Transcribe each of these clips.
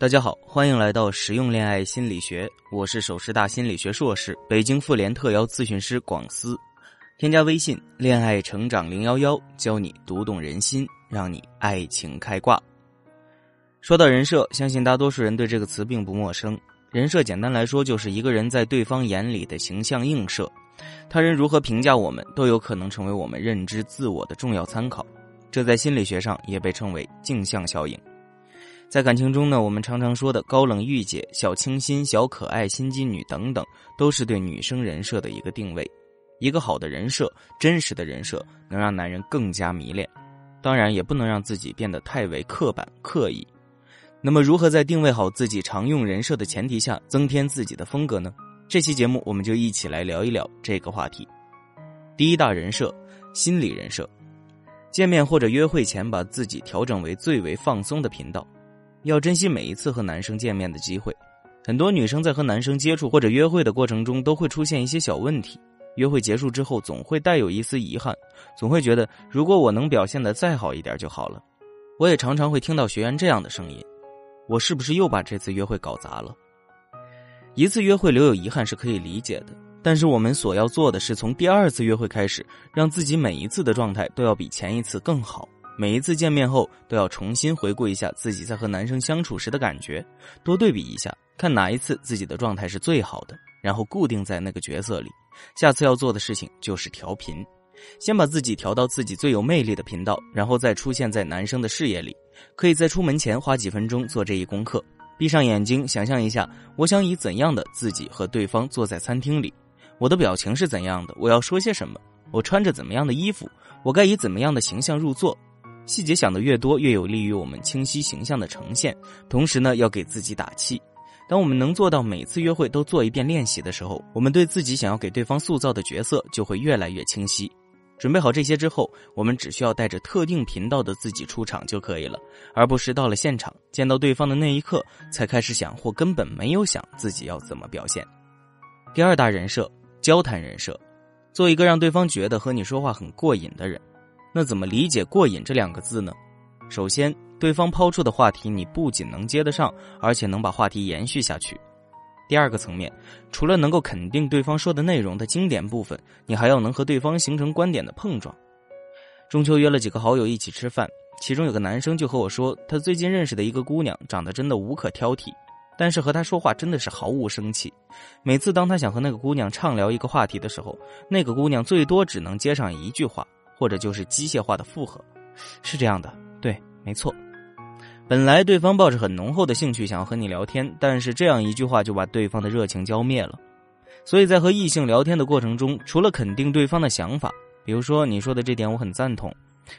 大家好，欢迎来到实用恋爱心理学，我是首师大心理学硕士、北京妇联特邀咨询师广思。添加微信“恋爱成长零幺幺”，教你读懂人心，让你爱情开挂。说到人设，相信大多数人对这个词并不陌生。人设简单来说，就是一个人在对方眼里的形象映射，他人如何评价我们，都有可能成为我们认知自我的重要参考。这在心理学上也被称为镜像效应。在感情中呢，我们常常说的高冷御姐、小清新、小可爱、心机女等等，都是对女生人设的一个定位。一个好的人设、真实的人设，能让男人更加迷恋。当然，也不能让自己变得太为刻板、刻意。那么，如何在定位好自己常用人设的前提下，增添自己的风格呢？这期节目，我们就一起来聊一聊这个话题。第一大人设，心理人设。见面或者约会前，把自己调整为最为放松的频道。要珍惜每一次和男生见面的机会，很多女生在和男生接触或者约会的过程中，都会出现一些小问题。约会结束之后，总会带有一丝遗憾，总会觉得如果我能表现的再好一点就好了。我也常常会听到学员这样的声音：我是不是又把这次约会搞砸了？一次约会留有遗憾是可以理解的，但是我们所要做的是从第二次约会开始，让自己每一次的状态都要比前一次更好。每一次见面后，都要重新回顾一下自己在和男生相处时的感觉，多对比一下，看哪一次自己的状态是最好的，然后固定在那个角色里。下次要做的事情就是调频，先把自己调到自己最有魅力的频道，然后再出现在男生的视野里。可以在出门前花几分钟做这一功课，闭上眼睛，想象一下，我想以怎样的自己和对方坐在餐厅里，我的表情是怎样的，我要说些什么，我穿着怎么样的衣服，我该以怎么样的形象入座。细节想的越多，越有利于我们清晰形象的呈现。同时呢，要给自己打气。当我们能做到每次约会都做一遍练习的时候，我们对自己想要给对方塑造的角色就会越来越清晰。准备好这些之后，我们只需要带着特定频道的自己出场就可以了，而不是到了现场见到对方的那一刻才开始想，或根本没有想自己要怎么表现。第二大人设，交谈人设，做一个让对方觉得和你说话很过瘾的人。那怎么理解“过瘾”这两个字呢？首先，对方抛出的话题，你不仅能接得上，而且能把话题延续下去。第二个层面，除了能够肯定对方说的内容的经典部分，你还要能和对方形成观点的碰撞。中秋约了几个好友一起吃饭，其中有个男生就和我说，他最近认识的一个姑娘长得真的无可挑剔，但是和他说话真的是毫无生气。每次当他想和那个姑娘畅聊一个话题的时候，那个姑娘最多只能接上一句话。或者就是机械化的附和，是这样的，对，没错。本来对方抱着很浓厚的兴趣想要和你聊天，但是这样一句话就把对方的热情浇灭了。所以在和异性聊天的过程中，除了肯定对方的想法，比如说你说的这点我很赞同，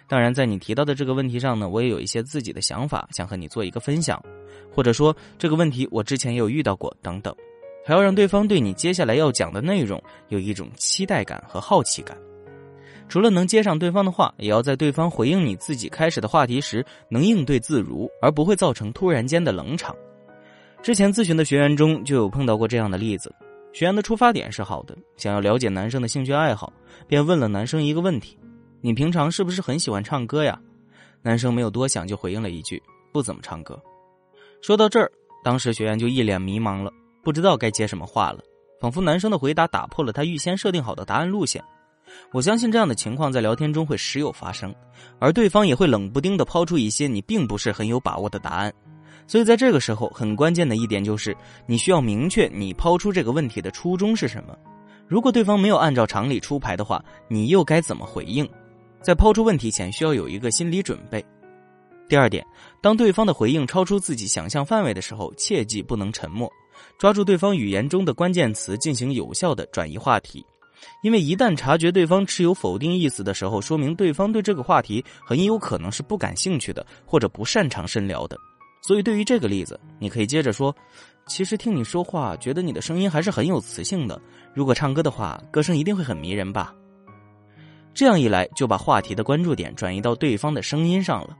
当然在你提到的这个问题上呢，我也有一些自己的想法想和你做一个分享，或者说这个问题我之前也有遇到过等等，还要让对方对你接下来要讲的内容有一种期待感和好奇感。除了能接上对方的话，也要在对方回应你自己开始的话题时能应对自如，而不会造成突然间的冷场。之前咨询的学员中就有碰到过这样的例子：学员的出发点是好的，想要了解男生的兴趣爱好，便问了男生一个问题：“你平常是不是很喜欢唱歌呀？”男生没有多想就回应了一句：“不怎么唱歌。”说到这儿，当时学员就一脸迷茫了，不知道该接什么话了，仿佛男生的回答打破了他预先设定好的答案路线。我相信这样的情况在聊天中会时有发生，而对方也会冷不丁的抛出一些你并不是很有把握的答案，所以在这个时候很关键的一点就是你需要明确你抛出这个问题的初衷是什么。如果对方没有按照常理出牌的话，你又该怎么回应？在抛出问题前需要有一个心理准备。第二点，当对方的回应超出自己想象范围的时候，切记不能沉默，抓住对方语言中的关键词进行有效的转移话题。因为一旦察觉对方持有否定意思的时候，说明对方对这个话题很有可能是不感兴趣的，或者不擅长深聊的。所以，对于这个例子，你可以接着说：“其实听你说话，觉得你的声音还是很有磁性的。如果唱歌的话，歌声一定会很迷人吧？”这样一来，就把话题的关注点转移到对方的声音上了。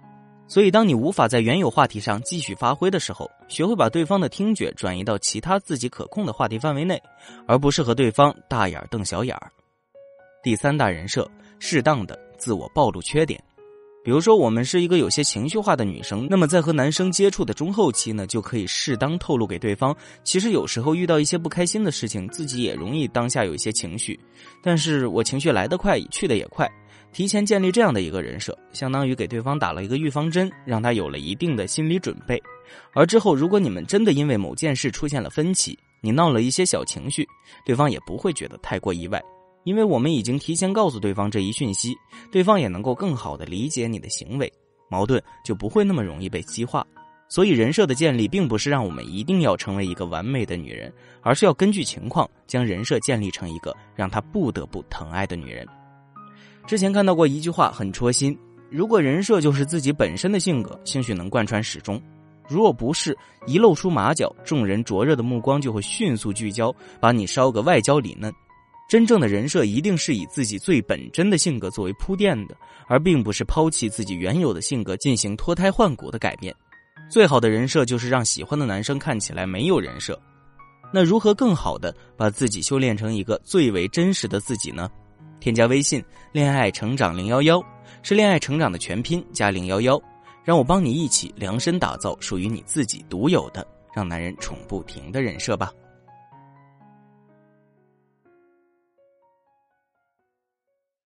所以，当你无法在原有话题上继续发挥的时候，学会把对方的听觉转移到其他自己可控的话题范围内，而不是和对方大眼瞪小眼儿。第三大人设，适当的自我暴露缺点。比如说，我们是一个有些情绪化的女生，那么在和男生接触的中后期呢，就可以适当透露给对方，其实有时候遇到一些不开心的事情，自己也容易当下有一些情绪，但是我情绪来得快，去的也快。提前建立这样的一个人设，相当于给对方打了一个预防针，让他有了一定的心理准备。而之后，如果你们真的因为某件事出现了分歧，你闹了一些小情绪，对方也不会觉得太过意外。因为我们已经提前告诉对方这一讯息，对方也能够更好的理解你的行为，矛盾就不会那么容易被激化。所以人设的建立并不是让我们一定要成为一个完美的女人，而是要根据情况将人设建立成一个让他不得不疼爱的女人。之前看到过一句话很戳心：如果人设就是自己本身的性格，兴许能贯穿始终；若不是，一露出马脚，众人灼热的目光就会迅速聚焦，把你烧个外焦里嫩。真正的人设一定是以自己最本真的性格作为铺垫的，而并不是抛弃自己原有的性格进行脱胎换骨的改变。最好的人设就是让喜欢的男生看起来没有人设。那如何更好的把自己修炼成一个最为真实的自己呢？添加微信“恋爱成长零幺幺”，是恋爱成长的全拼加零幺幺，让我帮你一起量身打造属于你自己独有的让男人宠不停的人设吧。